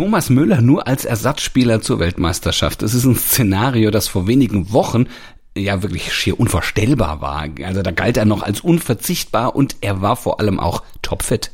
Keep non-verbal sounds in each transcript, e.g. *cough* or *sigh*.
Thomas Müller nur als Ersatzspieler zur Weltmeisterschaft. Das ist ein Szenario, das vor wenigen Wochen ja wirklich schier unvorstellbar war. Also da galt er noch als unverzichtbar und er war vor allem auch topfit.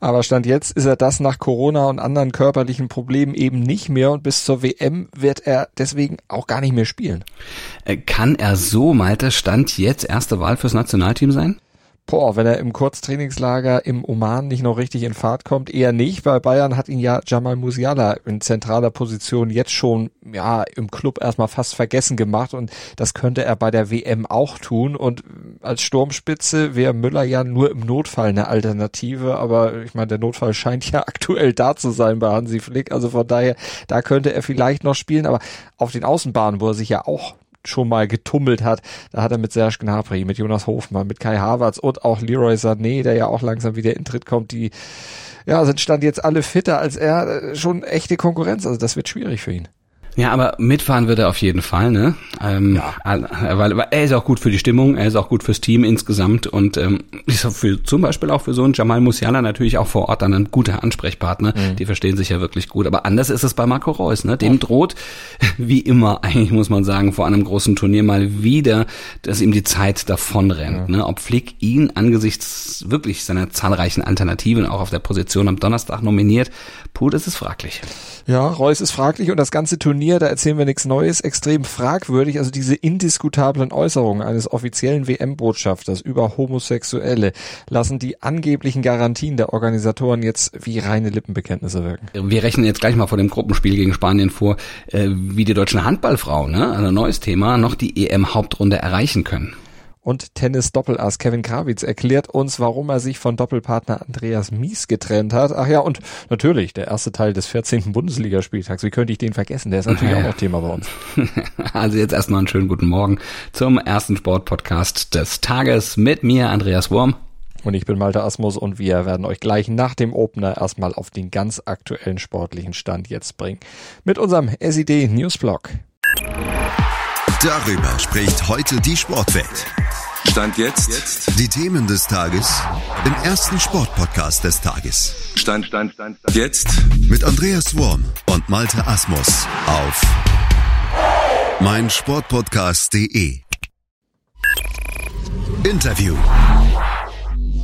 Aber Stand jetzt ist er das nach Corona und anderen körperlichen Problemen eben nicht mehr und bis zur WM wird er deswegen auch gar nicht mehr spielen. Äh, kann er so, Malte, Stand jetzt erste Wahl fürs Nationalteam sein? Boah, wenn er im Kurztrainingslager im Oman nicht noch richtig in Fahrt kommt, eher nicht, weil Bayern hat ihn ja Jamal Musiala in zentraler Position jetzt schon, ja, im Club erstmal fast vergessen gemacht und das könnte er bei der WM auch tun und als Sturmspitze wäre Müller ja nur im Notfall eine Alternative, aber ich meine, der Notfall scheint ja *laughs* aktuell da zu sein bei Hansi Flick, also von daher, da könnte er vielleicht noch spielen, aber auf den Außenbahnen, wo er sich ja auch schon mal getummelt hat. Da hat er mit Serge Gnabry, mit Jonas Hofmann, mit Kai Havertz und auch Leroy Sané, der ja auch langsam wieder in Tritt kommt, die ja, sind stand jetzt alle fitter als er, schon echte Konkurrenz. Also das wird schwierig für ihn. Ja, aber mitfahren wird er auf jeden Fall, ne? Ähm, ja. Weil, weil er ist auch gut für die Stimmung, er ist auch gut fürs Team insgesamt und ähm, *laughs* ist für, zum Beispiel auch für so einen Jamal Musiala natürlich auch vor Ort dann ein guter Ansprechpartner. Mhm. Die verstehen sich ja wirklich gut. Aber anders ist es bei Marco Reus, ne? Dem droht, *laughs* wie immer, eigentlich muss man sagen, vor einem großen Turnier mal wieder, dass ihm die Zeit davonrennt. Ja. Ne? Ob Flick ihn angesichts wirklich seiner zahlreichen Alternativen auch auf der Position am Donnerstag nominiert, puh, das ist fraglich. Ja, Reus ist fraglich und das ganze Turnier, da erzählen wir nichts Neues, extrem fragwürdig. Also diese indiskutablen Äußerungen eines offiziellen WM-Botschafters über Homosexuelle lassen die angeblichen Garantien der Organisatoren jetzt wie reine Lippenbekenntnisse wirken. Wir rechnen jetzt gleich mal vor dem Gruppenspiel gegen Spanien vor, äh, wie die deutschen Handballfrauen, ne, also neues Thema, noch die EM-Hauptrunde erreichen können und Tennis-Doppelass Kevin Krawitz erklärt uns, warum er sich von Doppelpartner Andreas Mies getrennt hat. Ach ja, und natürlich der erste Teil des 14. Bundesligaspieltags. Wie könnte ich den vergessen? Der ist natürlich ja. auch noch Thema bei uns. *laughs* Also jetzt erstmal einen schönen guten Morgen zum ersten Sportpodcast des Tages mit mir, Andreas Wurm. Und ich bin Malte Asmus und wir werden euch gleich nach dem Opener erstmal auf den ganz aktuellen sportlichen Stand jetzt bringen. Mit unserem SID Newsblog. Darüber spricht heute die Sportwelt. Stand jetzt. jetzt. Die Themen des Tages im ersten Sportpodcast des Tages. Stand, Stand, Stand, Stand. Jetzt. Mit Andreas Worm und Malte Asmus auf meinsportpodcast.de. Interview.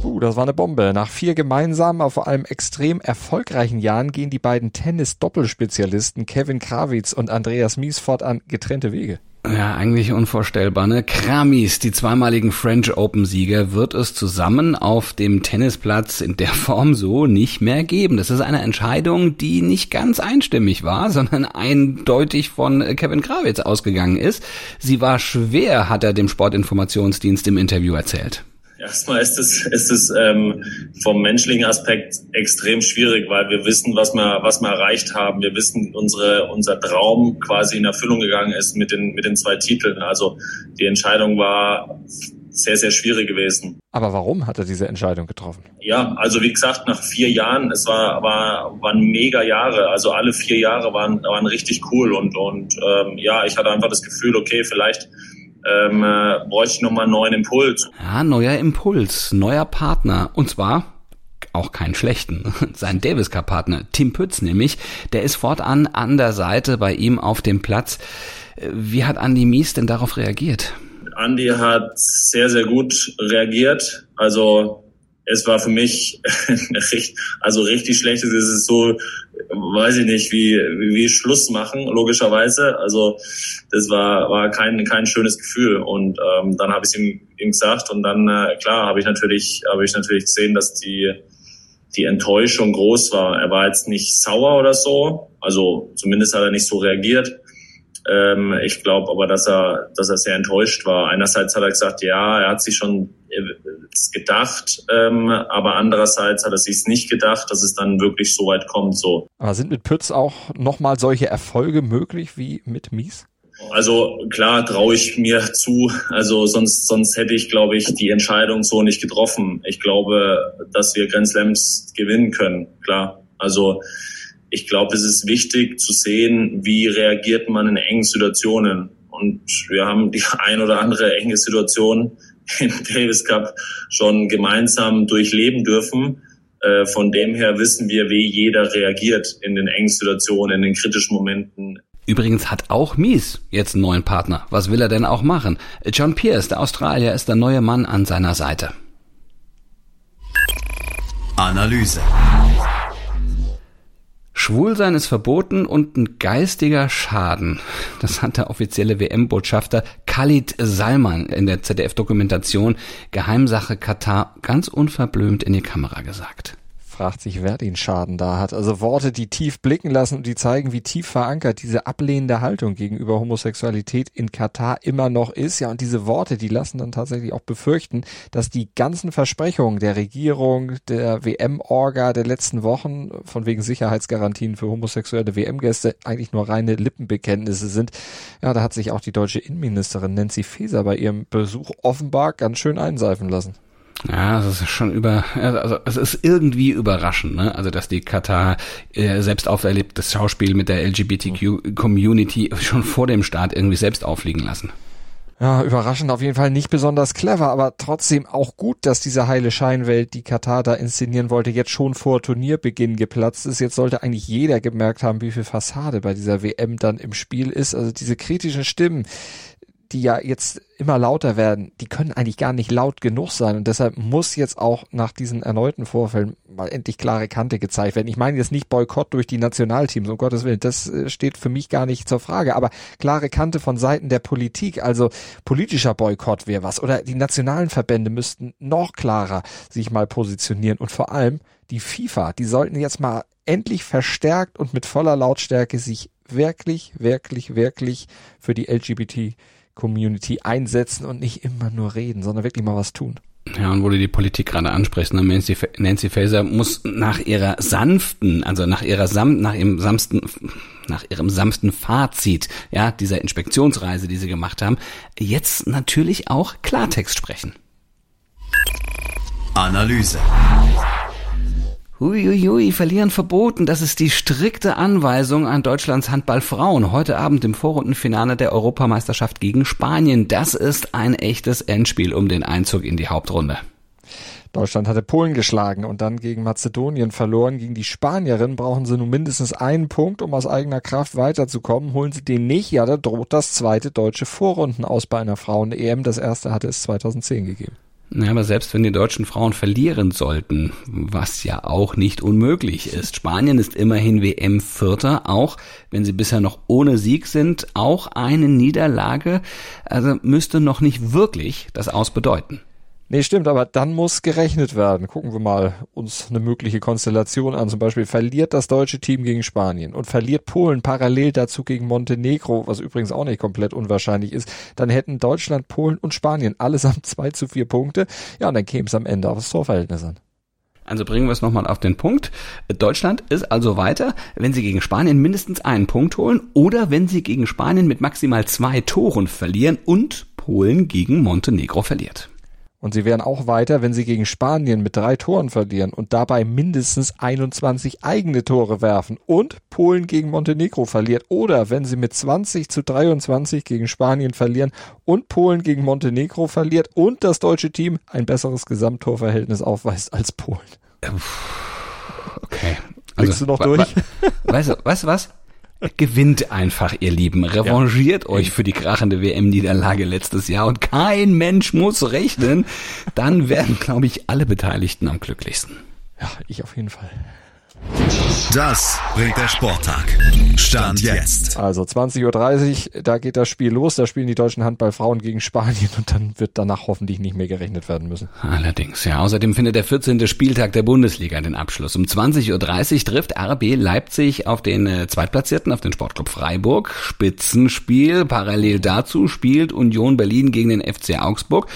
Uh, das war eine Bombe. Nach vier gemeinsamen, aber vor allem extrem erfolgreichen Jahren gehen die beiden Tennis-Doppelspezialisten Kevin Krawitz und Andreas Mies fortan getrennte Wege. Ja, eigentlich unvorstellbar. Ne? Kramis, die zweimaligen French Open-Sieger, wird es zusammen auf dem Tennisplatz in der Form so nicht mehr geben. Das ist eine Entscheidung, die nicht ganz einstimmig war, sondern eindeutig von Kevin Krawitz ausgegangen ist. Sie war schwer, hat er dem Sportinformationsdienst im Interview erzählt. Erstmal ist es, ist es ähm, vom menschlichen Aspekt extrem schwierig, weil wir wissen, was wir, was wir erreicht haben. Wir wissen, unsere, unser Traum quasi in Erfüllung gegangen ist mit den, mit den zwei Titeln. Also die Entscheidung war sehr, sehr schwierig gewesen. Aber warum hat er diese Entscheidung getroffen? Ja, also wie gesagt, nach vier Jahren, es war, war, waren mega Jahre. Also alle vier Jahre waren, waren richtig cool und, und ähm, ja, ich hatte einfach das Gefühl, okay, vielleicht ähm, äh, bräuchte ich nochmal einen neuen Impuls. Ja, neuer Impuls, neuer Partner. Und zwar auch keinen schlechten. *laughs* Sein Davis Cup Partner, Tim Pütz nämlich, der ist fortan an der Seite bei ihm auf dem Platz. Wie hat Andy Mies denn darauf reagiert? Andy hat sehr, sehr gut reagiert. Also es war für mich *laughs* also richtig schlecht. Es ist so, weiß ich nicht, wie, wie Schluss machen, logischerweise. Also das war, war kein, kein schönes Gefühl. Und ähm, dann habe ich ihm, ihm gesagt und dann, äh, klar, habe ich natürlich, habe ich natürlich gesehen, dass die, die Enttäuschung groß war. Er war jetzt nicht sauer oder so, also zumindest hat er nicht so reagiert. Ähm, ich glaube aber, dass er, dass er sehr enttäuscht war. Einerseits hat er gesagt, ja, er hat sich schon äh, gedacht, ähm, aber andererseits hat er sich nicht gedacht, dass es dann wirklich so weit kommt. So. Aber sind mit Pütz auch nochmal solche Erfolge möglich wie mit Mies? Also klar traue ich mir zu. Also sonst sonst hätte ich, glaube ich, die Entscheidung so nicht getroffen. Ich glaube, dass wir Grand Slams gewinnen können. Klar. Also ich glaube, es ist wichtig zu sehen, wie reagiert man in engen Situationen. Und wir haben die *laughs* ein oder andere enge Situation *laughs* im Davis Cup schon gemeinsam durchleben dürfen. Äh, von dem her wissen wir, wie jeder reagiert in den engen Situationen, in den kritischen Momenten. Übrigens hat auch Mies jetzt einen neuen Partner. Was will er denn auch machen? John Pierce, der Australier, ist der neue Mann an seiner Seite. Analyse. Schwulsein ist verboten und ein geistiger Schaden. Das hat der offizielle WM-Botschafter Khalid Salman in der ZDF-Dokumentation Geheimsache Katar ganz unverblümt in die Kamera gesagt fragt sich, wer den Schaden da hat. Also Worte, die tief blicken lassen und die zeigen, wie tief verankert diese ablehnende Haltung gegenüber Homosexualität in Katar immer noch ist. Ja, und diese Worte, die lassen dann tatsächlich auch befürchten, dass die ganzen Versprechungen der Regierung, der WM-Orga der letzten Wochen von wegen Sicherheitsgarantien für homosexuelle WM-Gäste eigentlich nur reine Lippenbekenntnisse sind. Ja, da hat sich auch die deutsche Innenministerin Nancy Faeser bei ihrem Besuch offenbar ganz schön einseifen lassen. Ja, es ist schon über, also es ist irgendwie überraschend, ne? Also dass die Katar äh, selbst auferlebtes Schauspiel mit der LGBTQ-Community schon vor dem Start irgendwie selbst aufliegen lassen. Ja, überraschend auf jeden Fall nicht besonders clever, aber trotzdem auch gut, dass diese heile Scheinwelt, die Katar da inszenieren wollte, jetzt schon vor Turnierbeginn geplatzt ist. Jetzt sollte eigentlich jeder gemerkt haben, wie viel Fassade bei dieser WM dann im Spiel ist. Also diese kritischen Stimmen, die ja jetzt immer lauter werden, die können eigentlich gar nicht laut genug sein. Und deshalb muss jetzt auch nach diesen erneuten Vorfällen mal endlich klare Kante gezeigt werden. Ich meine jetzt nicht Boykott durch die Nationalteams, um Gottes Willen, das äh, steht für mich gar nicht zur Frage, aber klare Kante von Seiten der Politik, also politischer Boykott wäre was. Oder die nationalen Verbände müssten noch klarer sich mal positionieren. Und vor allem die FIFA, die sollten jetzt mal endlich verstärkt und mit voller Lautstärke sich wirklich, wirklich, wirklich für die LGBT Community einsetzen und nicht immer nur reden, sondern wirklich mal was tun. Ja, und wo du die Politik gerade ansprichst, ne, Nancy, Nancy Faeser muss nach ihrer sanften, also nach ihrer sam, nach ihrem sanften, nach ihrem sanften Fazit, ja, dieser Inspektionsreise, die sie gemacht haben, jetzt natürlich auch Klartext sprechen. Analyse. Uiuiui, verlieren verboten. Das ist die strikte Anweisung an Deutschlands Handballfrauen. Heute Abend im Vorrundenfinale der Europameisterschaft gegen Spanien. Das ist ein echtes Endspiel um den Einzug in die Hauptrunde. Deutschland hatte Polen geschlagen und dann gegen Mazedonien verloren. Gegen die Spanierinnen brauchen sie nun mindestens einen Punkt, um aus eigener Kraft weiterzukommen. Holen sie den nicht, ja, da droht das zweite deutsche Vorrunden aus bei einer Frauen-EM. Das erste hatte es 2010 gegeben. Ja, aber selbst wenn die deutschen Frauen verlieren sollten, was ja auch nicht unmöglich ist. Spanien ist immerhin WM-Vierter, auch wenn sie bisher noch ohne Sieg sind. Auch eine Niederlage, also müsste noch nicht wirklich das Aus bedeuten. Nee, stimmt, aber dann muss gerechnet werden. Gucken wir mal uns eine mögliche Konstellation an. Zum Beispiel verliert das deutsche Team gegen Spanien und verliert Polen parallel dazu gegen Montenegro, was übrigens auch nicht komplett unwahrscheinlich ist. Dann hätten Deutschland, Polen und Spanien allesamt *laughs* zwei zu vier Punkte. Ja, und dann käme es am Ende aufs Torverhältnis an. Also bringen wir es nochmal auf den Punkt. Deutschland ist also weiter, wenn sie gegen Spanien mindestens einen Punkt holen oder wenn sie gegen Spanien mit maximal zwei Toren verlieren und Polen gegen Montenegro verliert. Und sie wären auch weiter, wenn sie gegen Spanien mit drei Toren verlieren und dabei mindestens 21 eigene Tore werfen und Polen gegen Montenegro verliert. Oder wenn sie mit 20 zu 23 gegen Spanien verlieren und Polen gegen Montenegro verliert und das deutsche Team ein besseres Gesamttorverhältnis aufweist als Polen. Okay. Also, Blickst du noch durch? Weißt du, weißt du was? Gewinnt einfach, ihr Lieben. Revanchiert ja. euch für die krachende WM-Niederlage letztes Jahr und kein Mensch muss rechnen. Dann werden, glaube ich, alle Beteiligten am glücklichsten. Ja, ich auf jeden Fall. Das bringt der Sporttag. Stand jetzt. Also 20.30 Uhr, da geht das Spiel los. Da spielen die deutschen Handballfrauen gegen Spanien und dann wird danach hoffentlich nicht mehr gerechnet werden müssen. Allerdings, ja. Außerdem findet der 14. Spieltag der Bundesliga den Abschluss. Um 20.30 Uhr trifft RB Leipzig auf den äh, Zweitplatzierten, auf den Sportclub Freiburg. Spitzenspiel. Parallel dazu spielt Union Berlin gegen den FC Augsburg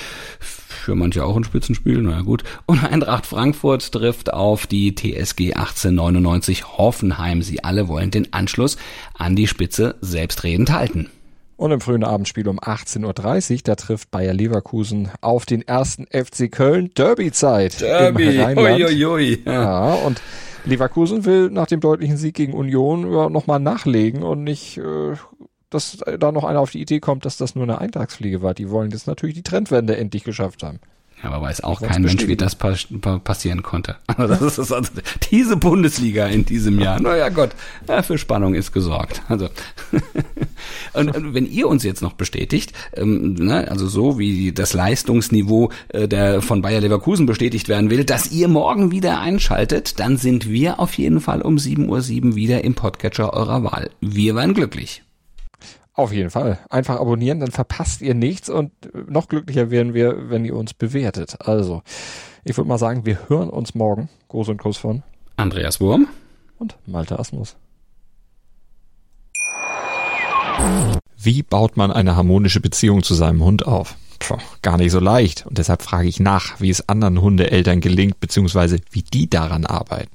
für manche auch ein Spitzenspiel, naja gut. Und Eintracht Frankfurt trifft auf die TSG 1899 Hoffenheim. Sie alle wollen den Anschluss an die Spitze selbstredend halten. Und im frühen Abendspiel um 18.30 Uhr, da trifft Bayer Leverkusen auf den ersten FC Köln. Derby-Zeit. Derby, Uiuiui. Ja. ja, und Leverkusen will nach dem deutlichen Sieg gegen Union ja, nochmal nachlegen und nicht äh, dass da noch einer auf die Idee kommt, dass das nur eine Eintagsfliege war. Die wollen jetzt natürlich die Trendwende endlich geschafft haben. Aber weiß auch kein Mensch, wie das passieren konnte. *laughs* Also das ist also diese Bundesliga in diesem Jahr. Naja Gott, ja, für Spannung ist gesorgt. Also *laughs* und, und, wenn ihr uns jetzt noch bestätigt, ähm, ne, also so wie das Leistungsniveau äh, der von Bayer Leverkusen bestätigt werden will, dass ihr morgen wieder einschaltet, dann sind wir auf jeden Fall um 7.07 Uhr wieder im Podcatcher eurer Wahl. Wir waren glücklich. Auf jeden Fall. Einfach abonnieren, dann verpasst ihr nichts und noch glücklicher werden wir, wenn ihr uns bewertet. Also, ich würde mal sagen, wir hören uns morgen. Groß und Groß von Andreas Wurm und Malte Asmus. Wie baut man eine harmonische Beziehung zu seinem Hund auf? Puh, gar nicht so leicht. Und deshalb frage ich nach, wie es anderen Hundeeltern gelingt, beziehungsweise wie die daran arbeiten.